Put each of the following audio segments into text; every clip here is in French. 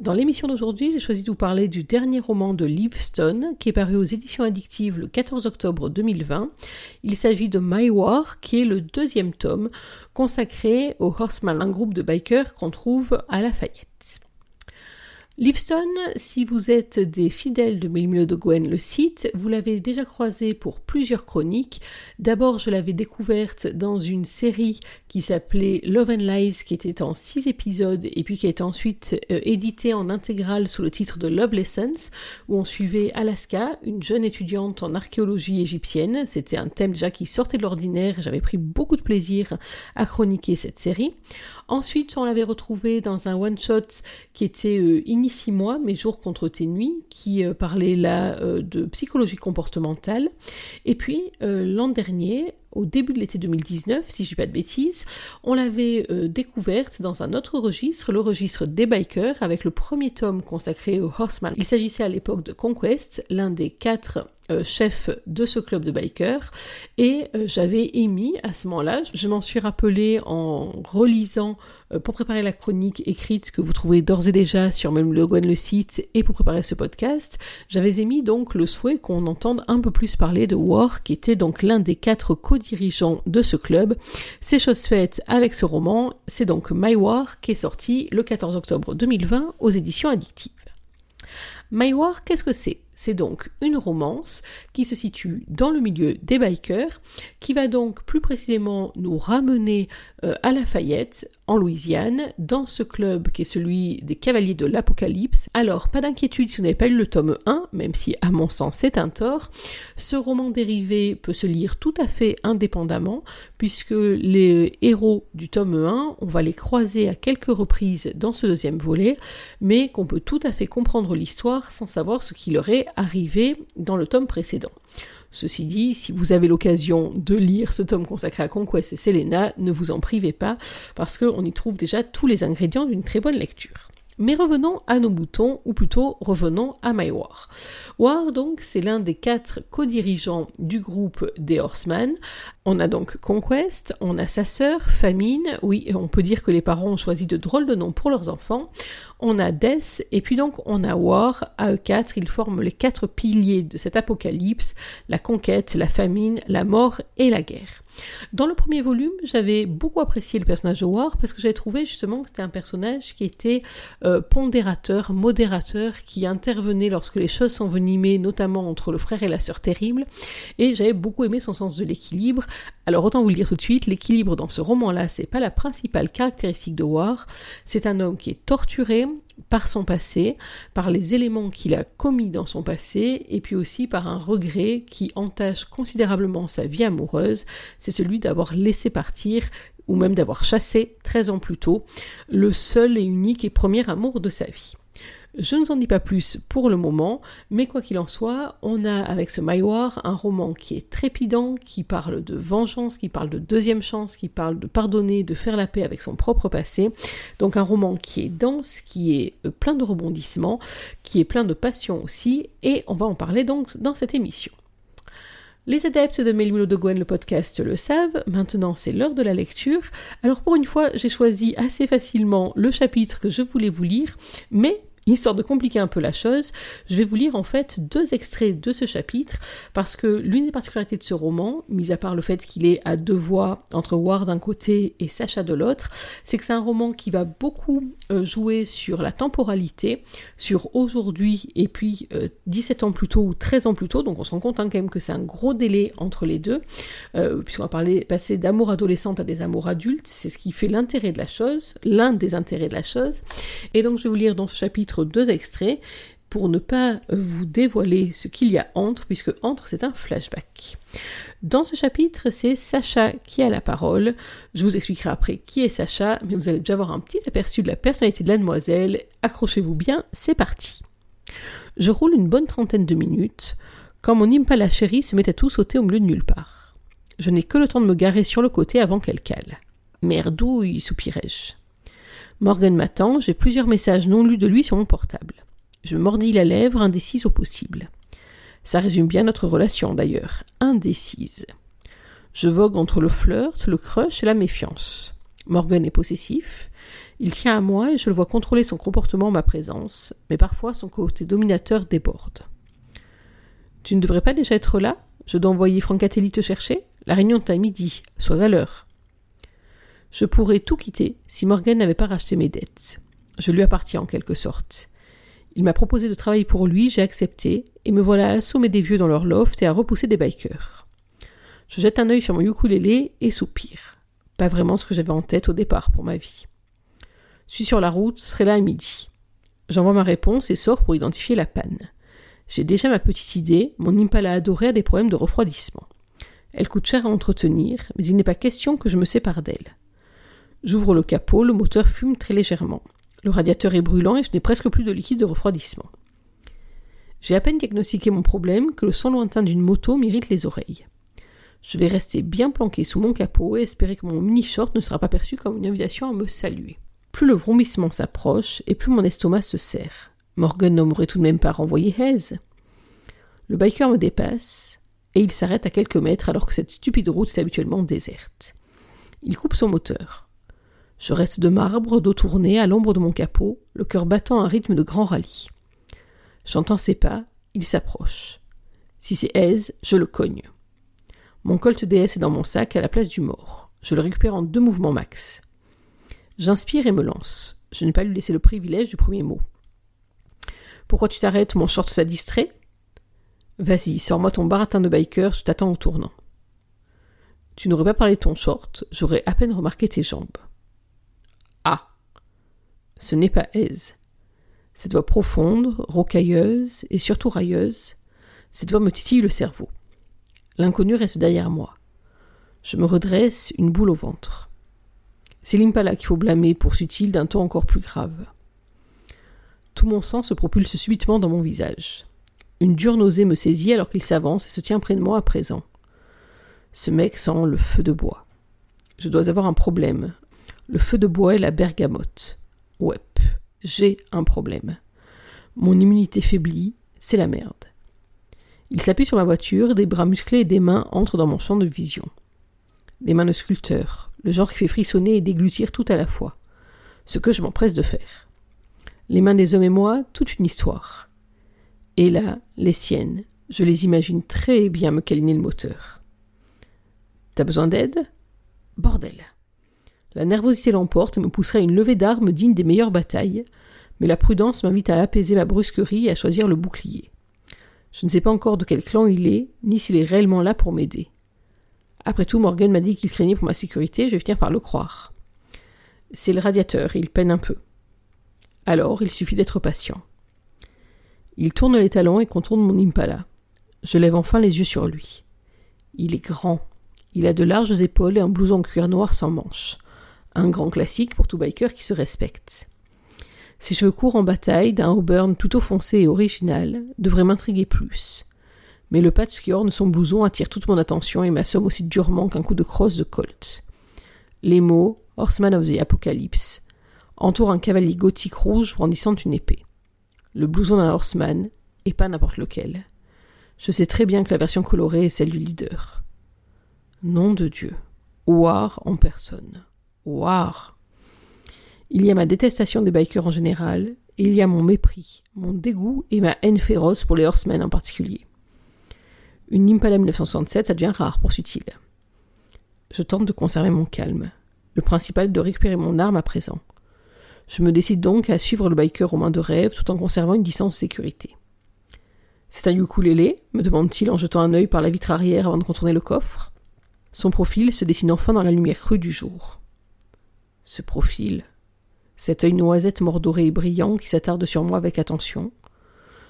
Dans l'émission d'aujourd'hui, j'ai choisi de vous parler du dernier roman de Liv Stone, qui est paru aux éditions addictives le 14 octobre 2020. Il s'agit de My War, qui est le deuxième tome consacré au Horseman, un groupe de bikers qu'on trouve à Lafayette. Livestone, si vous êtes des fidèles de Mille de Gwen, le site, vous l'avez déjà croisé pour plusieurs chroniques. D'abord, je l'avais découverte dans une série qui s'appelait Love and Lies, qui était en six épisodes et puis qui a été ensuite euh, éditée en intégrale sous le titre de Love Lessons, où on suivait Alaska, une jeune étudiante en archéologie égyptienne. C'était un thème déjà qui sortait de l'ordinaire. J'avais pris beaucoup de plaisir à chroniquer cette série. Ensuite, on l'avait retrouvé dans un one-shot qui était euh, Initie-moi, mes jours contre tes nuits, qui euh, parlait là euh, de psychologie comportementale. Et puis, l'an dernier, au début de l'été 2019, si je dis pas de bêtises, on l'avait découverte dans un autre registre, le registre des bikers, avec le premier tome consacré au Horseman. Il s'agissait à l'époque de Conquest, l'un des quatre euh, chef de ce club de bikers et euh, j'avais émis à ce moment-là, je m'en suis rappelé en relisant euh, pour préparer la chronique écrite que vous trouvez d'ores et déjà sur même le site et pour préparer ce podcast, j'avais émis donc le souhait qu'on entende un peu plus parler de War qui était donc l'un des quatre co-dirigeants de ce club. C'est chose faite avec ce roman, c'est donc My qui est sorti le 14 octobre 2020 aux éditions addictives. My War, qu'est-ce que c'est? C'est donc une romance qui se situe dans le milieu des bikers, qui va donc plus précisément nous ramener euh, à Lafayette, en Louisiane, dans ce club qui est celui des Cavaliers de l'Apocalypse. Alors, pas d'inquiétude si vous n'avez pas lu le tome 1, même si à mon sens c'est un tort. Ce roman dérivé peut se lire tout à fait indépendamment, puisque les héros du tome 1, on va les croiser à quelques reprises dans ce deuxième volet, mais qu'on peut tout à fait comprendre l'histoire sans savoir ce qui leur est arrivé dans le tome précédent. Ceci dit, si vous avez l'occasion de lire ce tome consacré à Conquest et Selena, ne vous en privez pas, parce qu'on y trouve déjà tous les ingrédients d'une très bonne lecture. Mais revenons à nos boutons, ou plutôt revenons à My War. War, donc, c'est l'un des quatre co-dirigeants du groupe des Horsemen. On a donc Conquest, on a sa sœur, Famine, oui, on peut dire que les parents ont choisi de drôles de noms pour leurs enfants. On a Death, et puis donc on a War, à eux quatre, ils forment les quatre piliers de cet apocalypse, la conquête, la famine, la mort et la guerre. Dans le premier volume, j'avais beaucoup apprécié le personnage de War parce que j'avais trouvé justement que c'était un personnage qui était euh, pondérateur, modérateur, qui intervenait lorsque les choses s'envenimaient, notamment entre le frère et la sœur terrible, et j'avais beaucoup aimé son sens de l'équilibre. Alors autant vous le dire tout de suite, l'équilibre dans ce roman-là, c'est pas la principale caractéristique de War, c'est un homme qui est torturé, par son passé, par les éléments qu'il a commis dans son passé, et puis aussi par un regret qui entache considérablement sa vie amoureuse, c'est celui d'avoir laissé partir ou même d'avoir chassé 13 ans plus tôt le seul et unique et premier amour de sa vie. Je ne vous en dis pas plus pour le moment, mais quoi qu'il en soit, on a avec ce Maïwar un roman qui est trépidant, qui parle de vengeance, qui parle de deuxième chance, qui parle de pardonner, de faire la paix avec son propre passé. Donc un roman qui est dense, qui est euh, plein de rebondissements, qui est plein de passion aussi, et on va en parler donc dans cette émission. Les adeptes de Melmilo de Gwen, le podcast, le savent. Maintenant, c'est l'heure de la lecture. Alors, pour une fois, j'ai choisi assez facilement le chapitre que je voulais vous lire, mais Histoire de compliquer un peu la chose, je vais vous lire en fait deux extraits de ce chapitre, parce que l'une des particularités de ce roman, mis à part le fait qu'il est à deux voix entre War d'un côté et Sacha de l'autre, c'est que c'est un roman qui va beaucoup euh, jouer sur la temporalité, sur aujourd'hui et puis 17 euh, ans plus tôt ou 13 ans plus tôt, donc on se rend compte hein, quand même que c'est un gros délai entre les deux, euh, puisqu'on va parler, passer d'amour adolescente à des amours adultes, c'est ce qui fait l'intérêt de la chose, l'un des intérêts de la chose, et donc je vais vous lire dans ce chapitre deux extraits pour ne pas vous dévoiler ce qu'il y a entre, puisque entre c'est un flashback. Dans ce chapitre, c'est Sacha qui a la parole. Je vous expliquerai après qui est Sacha, mais vous allez déjà avoir un petit aperçu de la personnalité de la demoiselle. Accrochez-vous bien, c'est parti. Je roule une bonne trentaine de minutes quand mon Impala chérie se met à tout sauter au milieu de nulle part. Je n'ai que le temps de me garer sur le côté avant qu'elle cale. Merdouille, soupirai-je. Morgan m'attend, j'ai plusieurs messages non lus de lui sur mon portable. Je mordis la lèvre, indécise au possible. Ça résume bien notre relation d'ailleurs, indécise. Je vogue entre le flirt, le crush et la méfiance. Morgan est possessif. Il tient à moi et je le vois contrôler son comportement en ma présence, mais parfois son côté dominateur déborde. Tu ne devrais pas déjà être là? Je dois envoyer Francatelli te chercher? La réunion est à midi. Sois à l'heure. Je pourrais tout quitter si Morgan n'avait pas racheté mes dettes. Je lui appartiens en quelque sorte. Il m'a proposé de travailler pour lui, j'ai accepté, et me voilà à assommer des vieux dans leur loft et à repousser des bikers. Je jette un œil sur mon ukulélé et soupire. Pas vraiment ce que j'avais en tête au départ pour ma vie. Je suis sur la route, serai là à midi. J'envoie ma réponse et sors pour identifier la panne. J'ai déjà ma petite idée, mon Impala adoré a des problèmes de refroidissement. Elle coûte cher à entretenir, mais il n'est pas question que je me sépare d'elle. J'ouvre le capot, le moteur fume très légèrement. Le radiateur est brûlant et je n'ai presque plus de liquide de refroidissement. J'ai à peine diagnostiqué mon problème que le son lointain d'une moto m'irrite les oreilles. Je vais rester bien planqué sous mon capot et espérer que mon mini-short ne sera pas perçu comme une invitation à me saluer. Plus le vrombissement s'approche et plus mon estomac se serre. Morgan n'aurait tout de même pas renvoyé Hez. Le biker me dépasse et il s'arrête à quelques mètres alors que cette stupide route est habituellement déserte. Il coupe son moteur. Je reste de marbre, dos tourné, à l'ombre de mon capot, le cœur battant à un rythme de grand rallye. J'entends ses pas, il s'approche. Si c'est Aise, je le cogne. Mon Colt DS est dans mon sac à la place du mort. Je le récupère en deux mouvements max. J'inspire et me lance. Je n'ai pas lui laisser le privilège du premier mot. Pourquoi tu t'arrêtes Mon short t'a distrait? Vas-y, sors-moi ton baratin de biker, je t'attends au tournant. Tu n'aurais pas parlé de ton short, j'aurais à peine remarqué tes jambes. Ce n'est pas Aise. Cette voix profonde, rocailleuse et surtout railleuse, cette voix me titille le cerveau. L'inconnu reste derrière moi. Je me redresse, une boule au ventre. C'est l'impala qu'il faut blâmer, poursuit-il d'un ton encore plus grave. Tout mon sang se propulse subitement dans mon visage. Une dure nausée me saisit alors qu'il s'avance et se tient près de moi à présent. Ce mec sent le feu de bois. Je dois avoir un problème. Le feu de bois et la bergamote. J'ai un problème. Mon immunité faiblit, c'est la merde. Il s'appuie sur ma voiture, des bras musclés et des mains entrent dans mon champ de vision. Des mains de sculpteur, le genre qui fait frissonner et déglutir tout à la fois. Ce que je m'empresse de faire. Les mains des hommes et moi, toute une histoire. Et là, les siennes, je les imagine très bien me câliner le moteur. T'as besoin d'aide? Bordel. La nervosité l'emporte et me pousserait à une levée d'armes digne des meilleures batailles, mais la prudence m'invite à apaiser ma brusquerie et à choisir le bouclier. Je ne sais pas encore de quel clan il est, ni s'il est réellement là pour m'aider. Après tout, Morgan m'a dit qu'il craignait pour ma sécurité, je vais finir par le croire. C'est le radiateur, il peine un peu. Alors, il suffit d'être patient. Il tourne les talons et contourne mon impala. Je lève enfin les yeux sur lui. Il est grand. Il a de larges épaules et un blouson en cuir noir sans manches. Un grand classique pour tout biker qui se respecte. Ses cheveux courts en bataille, d'un auburn plutôt foncé et original, devraient m'intriguer plus. Mais le patch qui orne son blouson attire toute mon attention et m'assomme aussi durement qu'un coup de crosse de Colt. Les mots Horseman of the Apocalypse entourent un cavalier gothique rouge brandissant une épée. Le blouson d'un horseman, et pas n'importe lequel. Je sais très bien que la version colorée est celle du leader. Nom de Dieu. War en personne. War. Il y a ma détestation des bikers en général, et il y a mon mépris, mon dégoût et ma haine féroce pour les horsemen en particulier. Une Impala 1967, ça devient rare, poursuit-il. Je tente de conserver mon calme. Le principal est de récupérer mon arme à présent. Je me décide donc à suivre le biker aux mains de rêve tout en conservant une distance de sécurité. C'est un ukulélé me demande-t-il en jetant un œil par la vitre arrière avant de contourner le coffre. Son profil se dessine enfin dans la lumière crue du jour. Ce profil, cet œil noisette mordoré et brillant qui s'attarde sur moi avec attention,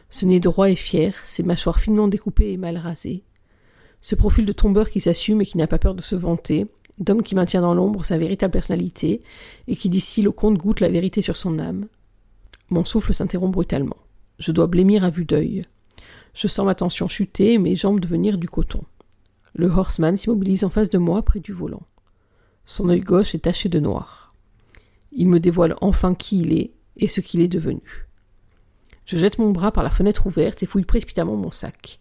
ce nez droit et fier, ses mâchoires finement découpées et mal rasées, ce profil de tombeur qui s'assume et qui n'a pas peur de se vanter, d'homme qui maintient dans l'ombre sa véritable personnalité et qui d'ici le compte-goutte la vérité sur son âme. Mon souffle s'interrompt brutalement. Je dois blêmir à vue d'œil. Je sens ma tension chuter et mes jambes devenir du coton. Le horseman s'immobilise en face de moi près du volant. Son œil gauche est taché de noir. Il me dévoile enfin qui il est et ce qu'il est devenu. Je jette mon bras par la fenêtre ouverte et fouille précipitamment mon sac.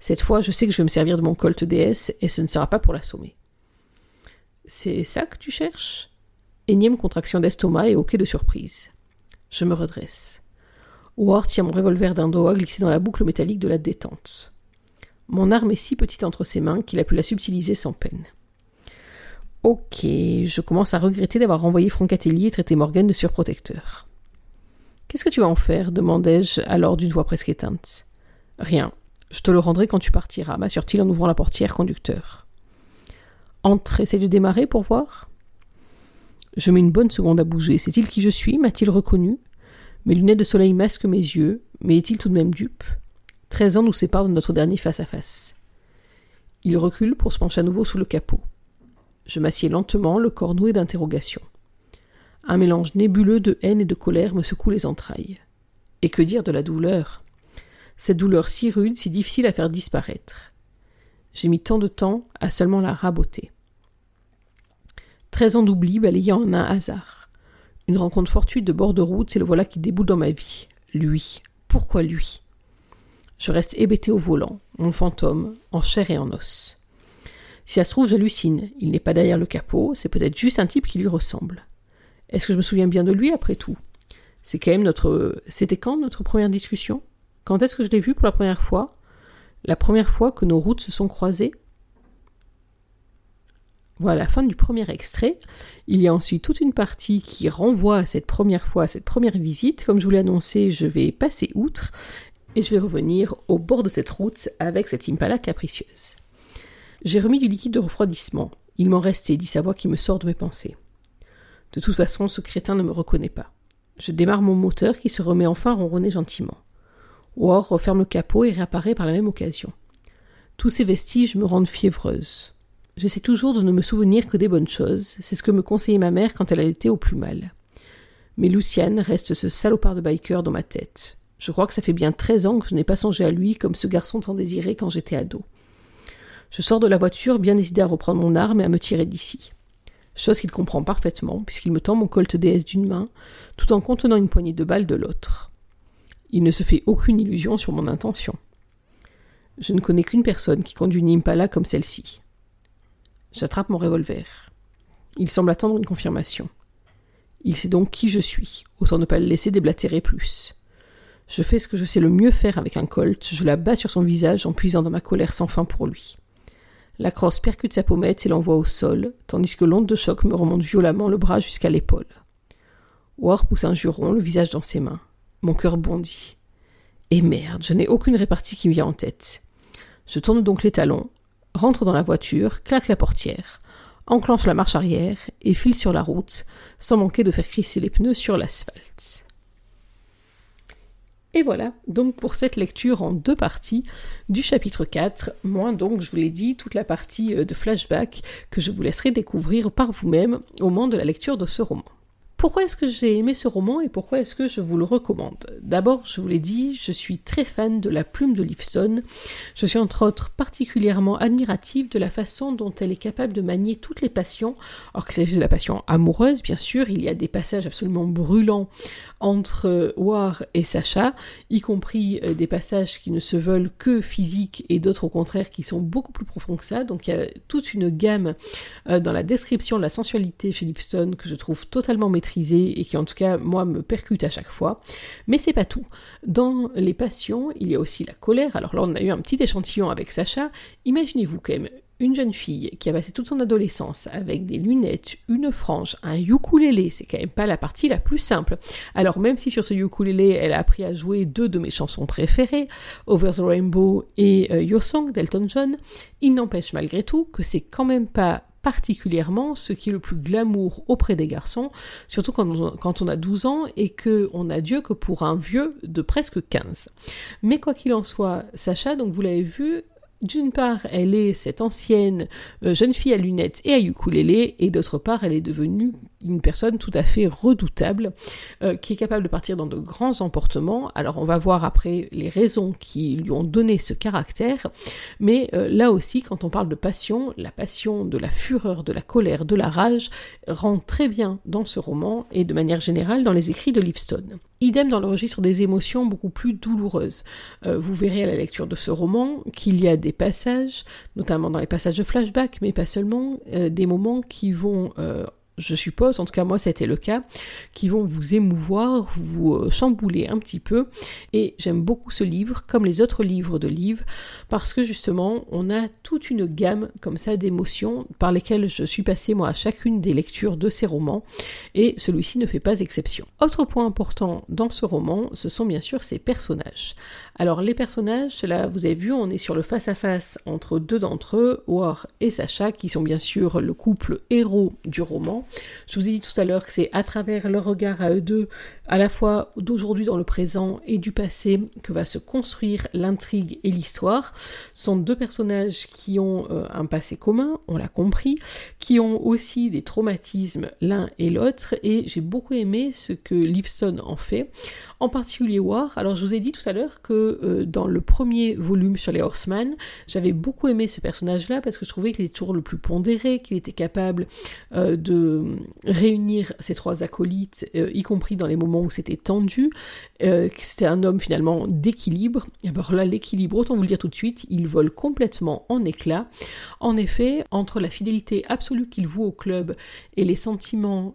Cette fois, je sais que je vais me servir de mon Colt DS et ce ne sera pas pour l'assommer. C'est ça que tu cherches? Énième contraction d'estomac et hoquet de surprise. Je me redresse. Ward tient mon revolver d'un doigt glissé dans la boucle métallique de la détente. Mon arme est si petite entre ses mains qu'il a pu la subtiliser sans peine. Ok, je commence à regretter d'avoir renvoyé Francatelli et traité Morgan de surprotecteur. Qu'est-ce que tu vas en faire? demandai-je alors d'une voix presque éteinte. Rien. Je te le rendrai quand tu partiras, m'assure-t-il en ouvrant la portière conducteur. Entre, essaye de démarrer pour voir. Je mets une bonne seconde à bouger. C'est-il qui je suis? M'a-t-il reconnu? Mes lunettes de soleil masquent mes yeux, mais est-il tout de même dupe? Treize ans nous séparent de notre dernier face-à-face. Il recule pour se pencher à nouveau sous le capot. Je m'assieds lentement, le corps noué d'interrogation. Un mélange nébuleux de haine et de colère me secoue les entrailles. Et que dire de la douleur? Cette douleur si rude, si difficile à faire disparaître. J'ai mis tant de temps à seulement la raboter. Treize ans d'oubli balayant en un hasard. Une rencontre fortuite de bord de route, c'est le voilà qui déboule dans ma vie. Lui. Pourquoi lui? Je reste hébété au volant, mon fantôme, en chair et en os. Si ça se trouve, j'hallucine. Il n'est pas derrière le capot, c'est peut-être juste un type qui lui ressemble. Est-ce que je me souviens bien de lui après tout? C'est quand notre. C'était quand notre première discussion? Quand est-ce que je l'ai vu pour la première fois? La première fois que nos routes se sont croisées? Voilà la fin du premier extrait. Il y a ensuite toute une partie qui renvoie à cette première fois, à cette première visite. Comme je vous l'ai annoncé, je vais passer outre et je vais revenir au bord de cette route avec cette Impala capricieuse. J'ai remis du liquide de refroidissement. Il m'en restait, dit sa voix qui me sort de mes pensées. De toute façon, ce crétin ne me reconnaît pas. Je démarre mon moteur qui se remet enfin à ronronner gentiment. War referme le capot et réapparaît par la même occasion. Tous ces vestiges me rendent fiévreuse. J'essaie toujours de ne me souvenir que des bonnes choses, c'est ce que me conseillait ma mère quand elle allait au plus mal. Mais Luciane reste ce salopard de biker dans ma tête. Je crois que ça fait bien treize ans que je n'ai pas songé à lui comme ce garçon tant désiré quand j'étais ado. Je sors de la voiture bien décidé à reprendre mon arme et à me tirer d'ici. Chose qu'il comprend parfaitement, puisqu'il me tend mon Colt DS d'une main, tout en contenant une poignée de balles de l'autre. Il ne se fait aucune illusion sur mon intention. Je ne connais qu'une personne qui conduit une Impala comme celle-ci. J'attrape mon revolver. Il semble attendre une confirmation. Il sait donc qui je suis, autant ne pas le laisser déblatérer plus. Je fais ce que je sais le mieux faire avec un colt, je la bats sur son visage en puisant dans ma colère sans fin pour lui. La crosse percute sa pommette et l'envoie au sol, tandis que l'onde de choc me remonte violemment le bras jusqu'à l'épaule. War pousse un juron, le visage dans ses mains. Mon cœur bondit. Et merde, je n'ai aucune répartie qui me vient en tête. Je tourne donc les talons, rentre dans la voiture, claque la portière, enclenche la marche arrière et file sur la route, sans manquer de faire crisser les pneus sur l'asphalte. Et voilà, donc pour cette lecture en deux parties du chapitre 4, moins donc, je vous l'ai dit, toute la partie euh, de flashback que je vous laisserai découvrir par vous-même au moment de la lecture de ce roman. Pourquoi est-ce que j'ai aimé ce roman et pourquoi est-ce que je vous le recommande? D'abord, je vous l'ai dit, je suis très fan de la plume de Liveston. Je suis entre autres particulièrement admirative de la façon dont elle est capable de manier toutes les passions. Alors qu'il s'agisse de la passion amoureuse, bien sûr, il y a des passages absolument brûlants entre War et Sacha, y compris euh, des passages qui ne se veulent que physiques et d'autres au contraire qui sont beaucoup plus profonds que ça. Donc il y a toute une gamme euh, dans la description de la sensualité chez Liveston que je trouve totalement maîtrisée et qui en tout cas moi me percute à chaque fois. Mais c'est pas tout. Dans les passions, il y a aussi la colère. Alors là on a eu un petit échantillon avec Sacha. Imaginez-vous quand même une jeune fille qui a passé toute son adolescence avec des lunettes, une frange, un ukulélé, c'est quand même pas la partie la plus simple. Alors même si sur ce ukulélé, elle a appris à jouer deux de mes chansons préférées, Over the Rainbow et euh, Your Song d'Elton John, il n'empêche malgré tout que c'est quand même pas particulièrement ce qui est le plus glamour auprès des garçons, surtout quand on, a 12 ans et qu'on a Dieu que pour un vieux de presque 15. Mais quoi qu'il en soit, Sacha, donc vous l'avez vu, d'une part, elle est cette ancienne euh, jeune fille à lunettes et à ukulélé, et d'autre part, elle est devenue une personne tout à fait redoutable euh, qui est capable de partir dans de grands emportements. Alors on va voir après les raisons qui lui ont donné ce caractère, mais euh, là aussi quand on parle de passion, la passion de la fureur, de la colère, de la rage rentre très bien dans ce roman et de manière générale dans les écrits de Livestone. Idem dans le registre des émotions beaucoup plus douloureuses. Euh, vous verrez à la lecture de ce roman qu'il y a des passages, notamment dans les passages de flashback, mais pas seulement, des moments qui vont je suppose, en tout cas moi c'était le cas, qui vont vous émouvoir, vous euh, chambouler un petit peu. Et j'aime beaucoup ce livre, comme les autres livres de livres, parce que justement on a toute une gamme comme ça d'émotions par lesquelles je suis passée moi à chacune des lectures de ces romans, et celui-ci ne fait pas exception. Autre point important dans ce roman, ce sont bien sûr ses personnages. Alors les personnages, là vous avez vu, on est sur le face-à-face entre deux d'entre eux, War et Sacha, qui sont bien sûr le couple héros du roman. Je vous ai dit tout à l'heure que c'est à travers leur regard à eux deux, à la fois d'aujourd'hui dans le présent et du passé, que va se construire l'intrigue et l'histoire. Ce sont deux personnages qui ont euh, un passé commun, on l'a compris, qui ont aussi des traumatismes l'un et l'autre, et j'ai beaucoup aimé ce que Liveston en fait, en particulier War. Alors je vous ai dit tout à l'heure que euh, dans le premier volume sur les Horsemen, j'avais beaucoup aimé ce personnage-là parce que je trouvais qu'il était toujours le plus pondéré, qu'il était capable euh, de réunir ses trois acolytes, euh, y compris dans les moments où c'était tendu, que c'était un homme finalement d'équilibre. Et alors là, l'équilibre, autant vous le dire tout de suite, il vole complètement en éclats. En effet, entre la fidélité absolue qu'il voue au club et les sentiments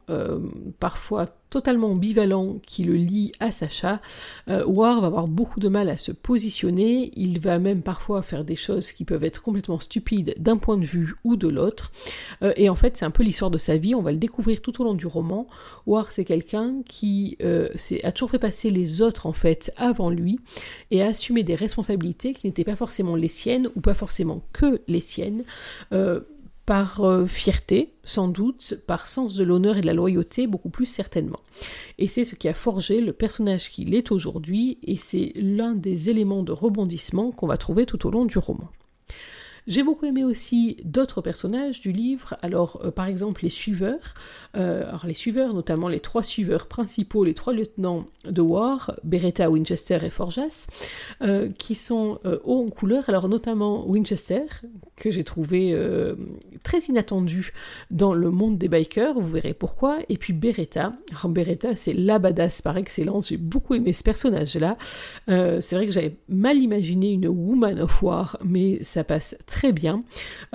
parfois totalement ambivalent qui le lie à Sacha, euh, War va avoir beaucoup de mal à se positionner, il va même parfois faire des choses qui peuvent être complètement stupides d'un point de vue ou de l'autre, euh, et en fait c'est un peu l'histoire de sa vie, on va le découvrir tout au long du roman. War c'est quelqu'un qui euh, a toujours fait passer les autres en fait avant lui, et a assumé des responsabilités qui n'étaient pas forcément les siennes, ou pas forcément que les siennes, par euh, fierté, sans doute, par sens de l'honneur et de la loyauté, beaucoup plus certainement. Et c'est ce qui a forgé le personnage qu'il est aujourd'hui, et c'est l'un des éléments de rebondissement qu'on va trouver tout au long du roman. J'ai beaucoup aimé aussi d'autres personnages du livre, alors euh, par exemple les suiveurs, euh, alors les suiveurs, notamment les trois suiveurs principaux, les trois lieutenants de War, Beretta, Winchester et Forjas, euh, qui sont hauts en couleur, alors notamment Winchester, que j'ai trouvé très inattendu dans le monde des bikers, vous verrez pourquoi, et puis Beretta, alors Beretta c'est la badass par excellence, j'ai beaucoup aimé ce personnage-là, c'est vrai que j'avais mal imaginé une Woman of War, mais ça passe très bien.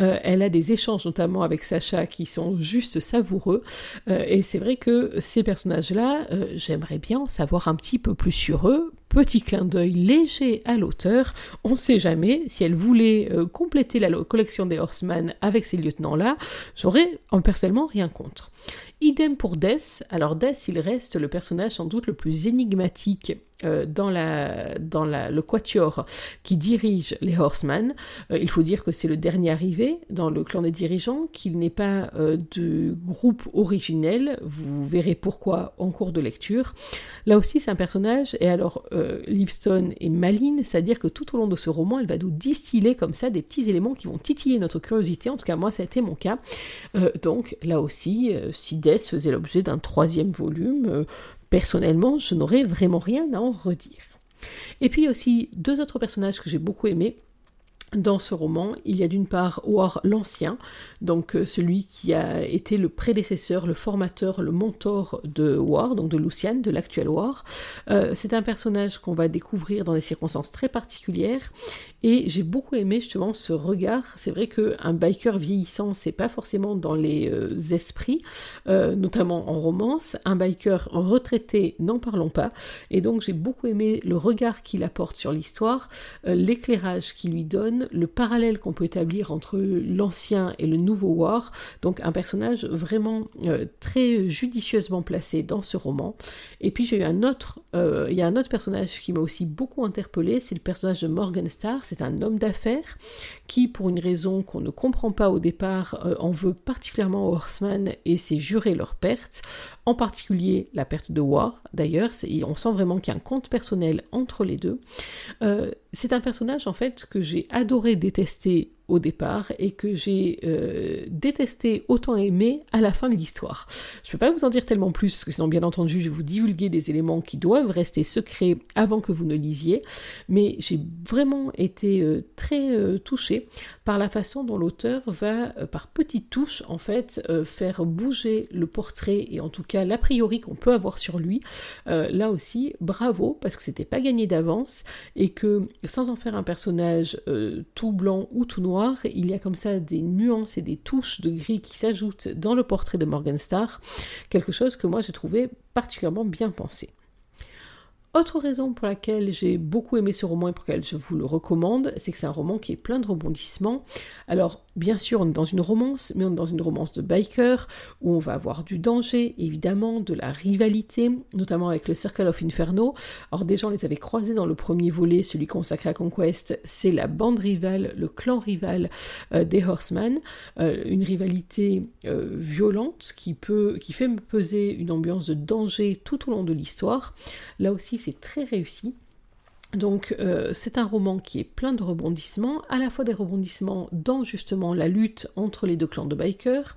Euh, elle a des échanges notamment avec Sacha qui sont juste savoureux. Euh, et c'est vrai que ces personnages-là, euh, j'aimerais bien en savoir un petit peu plus sur eux. Petit clin d'œil léger à l'auteur. On ne sait jamais si elle voulait compléter la collection des Horsemen avec ces lieutenants-là. J'aurais en personnellement rien contre. Idem pour Death. Alors Death, il reste le personnage sans doute le plus énigmatique euh, dans, le quatuor qui dirige les Horsemen. Euh, il faut dire que c'est le dernier arrivé dans le clan des dirigeants, qu'il n'est pas euh, de groupe originel. Vous verrez pourquoi en cours de lecture. Là aussi, c'est un personnage, et alors Livestone est maline, c'est-à-dire que tout au long de ce roman, elle va nous distiller comme ça des petits éléments qui vont titiller notre curiosité. En tout cas, moi, ça a été mon cas. donc, là aussi, si Death faisait l'objet d'un troisième volume, Personnellement, je n'aurais vraiment rien à en redire. Et puis aussi deux autres personnages que j'ai beaucoup aimés. Dans ce roman, il y a d'une part War l'Ancien, donc euh, celui qui a été le prédécesseur, le formateur, le mentor de War, donc de Luciane, de l'actuel War. Euh, c'est un personnage qu'on va découvrir dans des circonstances très particulières et j'ai beaucoup aimé justement ce regard. C'est vrai qu'un biker vieillissant, c'est pas forcément dans les euh, esprits, notamment en romance. Un biker retraité, n'en parlons pas. Et donc j'ai beaucoup aimé le regard qu'il apporte sur l'histoire, l'éclairage qu'il lui donne, le parallèle qu'on peut établir entre l'ancien et le nouveau War, donc un personnage vraiment euh, très judicieusement placé dans ce roman. Et puis j'ai eu un autre, euh, il y a un autre personnage qui m'a aussi beaucoup interpellé, c'est le personnage de Morgan Starr, c'est un homme d'affaires qui, pour une raison qu'on ne comprend pas au départ, euh, en veut particulièrement aux Horseman et s'est juré leur perte, en particulier la perte de War d'ailleurs, on sent vraiment qu'il y a un compte personnel entre les deux. c'est un personnage en fait que j'ai adoré détester au départ et que j'ai euh, détesté autant aimé à la fin de l'histoire. Je ne peux pas vous en dire tellement plus parce que sinon bien entendu je vais vous divulguer des éléments qui doivent rester secrets avant que vous ne lisiez, mais j'ai vraiment été euh, très euh, touchée par la façon dont l'auteur va par petites touches en fait faire bouger le portrait et en tout cas l'a priori qu'on peut avoir sur lui. là aussi bravo parce que c'était pas gagné d'avance et que sans en faire un personnage tout blanc ou tout noir, il y a comme ça des nuances et des touches de gris qui s'ajoutent dans le portrait de Morgenstar, quelque chose que moi j'ai trouvé particulièrement bien pensé. Autre raison pour laquelle j'ai beaucoup aimé ce roman et pour laquelle je vous le recommande, c'est que c'est un roman qui est plein de rebondissements. Alors, bien sûr, on est dans une romance, mais on est dans une romance de biker, où on va avoir du danger, évidemment, de la rivalité, notamment avec le Circle of Inferno. Alors déjà, on les avait croisés dans le premier volet, celui consacré à Conquest, c'est la bande rivale, le clan rival euh, des Horsemen, euh, une rivalité euh, violente qui, peut, qui fait peser une ambiance de danger tout au long de l'histoire. Là aussi, c'est très réussi. Donc euh, c'est un roman qui est plein de rebondissements, à la fois des rebondissements dans justement la lutte entre les deux clans de bikers,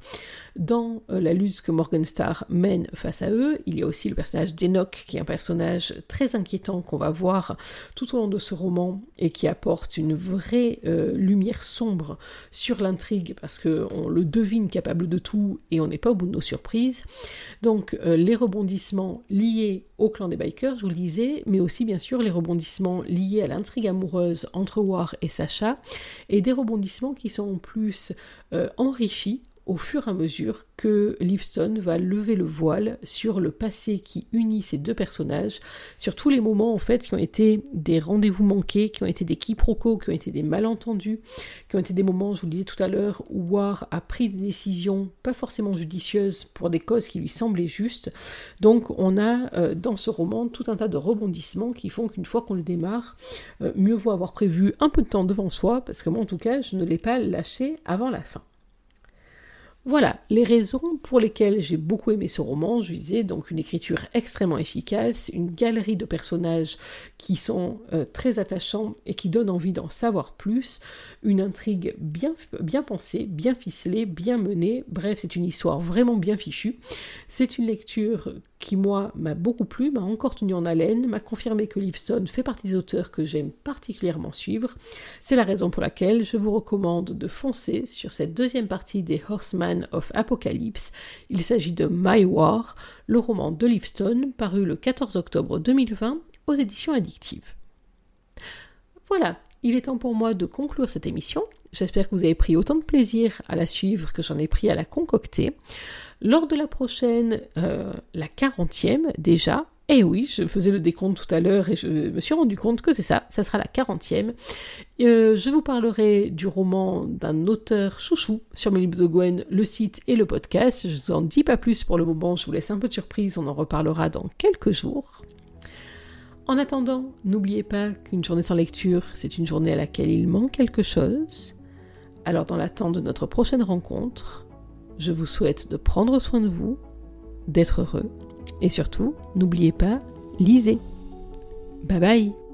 dans euh, la lutte que Morgenstar mène face à eux. Il y a aussi le personnage d'Enoch qui est un personnage très inquiétant qu'on va voir tout au long de ce roman et qui apporte une vraie euh, lumière sombre sur l'intrigue parce qu'on le devine capable de tout et on n'est pas au bout de nos surprises. Donc les rebondissements liés au clan des bikers, je vous le disais, mais aussi bien sûr les rebondissements liés à l'intrigue amoureuse entre War et Sacha, et des rebondissements qui sont en plus euh, enrichis au fur et à mesure que Livestone va lever le voile sur le passé qui unit ces deux personnages, sur tous les moments en fait qui ont été des rendez-vous manqués, qui ont été des quiproquos, qui ont été des malentendus, qui ont été des moments, je vous le disais tout à l'heure, où War a pris des décisions pas forcément judicieuses pour des causes qui lui semblaient justes. Donc on a euh, dans ce roman tout un tas de rebondissements qui font qu'une fois qu'on le démarre, euh, mieux vaut avoir prévu un peu de temps devant soi, parce que moi en tout cas je ne l'ai pas lâché avant la fin. Voilà les raisons pour lesquelles j'ai beaucoup aimé ce roman. Je disais donc une écriture extrêmement efficace, une galerie de personnages qui sont euh, très attachants et qui donnent envie d'en savoir plus, une intrigue bien, pensée, bien ficelée, bien menée. Bref, c'est une histoire vraiment bien fichue. C'est une lecture qui, moi, m'a beaucoup plu, m'a encore tenu en haleine, m'a confirmé que Livestone fait partie des auteurs que j'aime particulièrement suivre. C'est la raison pour laquelle je vous recommande de foncer sur cette deuxième partie des Horsemen of Apocalypse. Il s'agit de My War, le roman de Livestone, paru le 14 octobre 2020 aux éditions addictives. Voilà, il est temps pour moi de conclure cette émission. J'espère que vous avez pris autant de plaisir à la suivre que j'en ai pris à la concocter. Lors de la prochaine, euh, la quarantième déjà, et eh oui, je faisais le décompte tout à l'heure et je me suis rendu compte que c'est ça, ça sera la quarantième. Euh, je vous parlerai du roman d'un auteur chouchou sur mes livres de Gwen, le site et le podcast. Je ne vous en dis pas plus pour le moment, je vous laisse un peu de surprise, on en reparlera dans quelques jours. En attendant, n'oubliez pas qu'une journée sans lecture, c'est une journée à laquelle il manque quelque chose. Alors dans l'attente de notre prochaine rencontre, je vous souhaite de prendre soin de vous, d'être heureux, et surtout, n'oubliez pas, lisez. Bye bye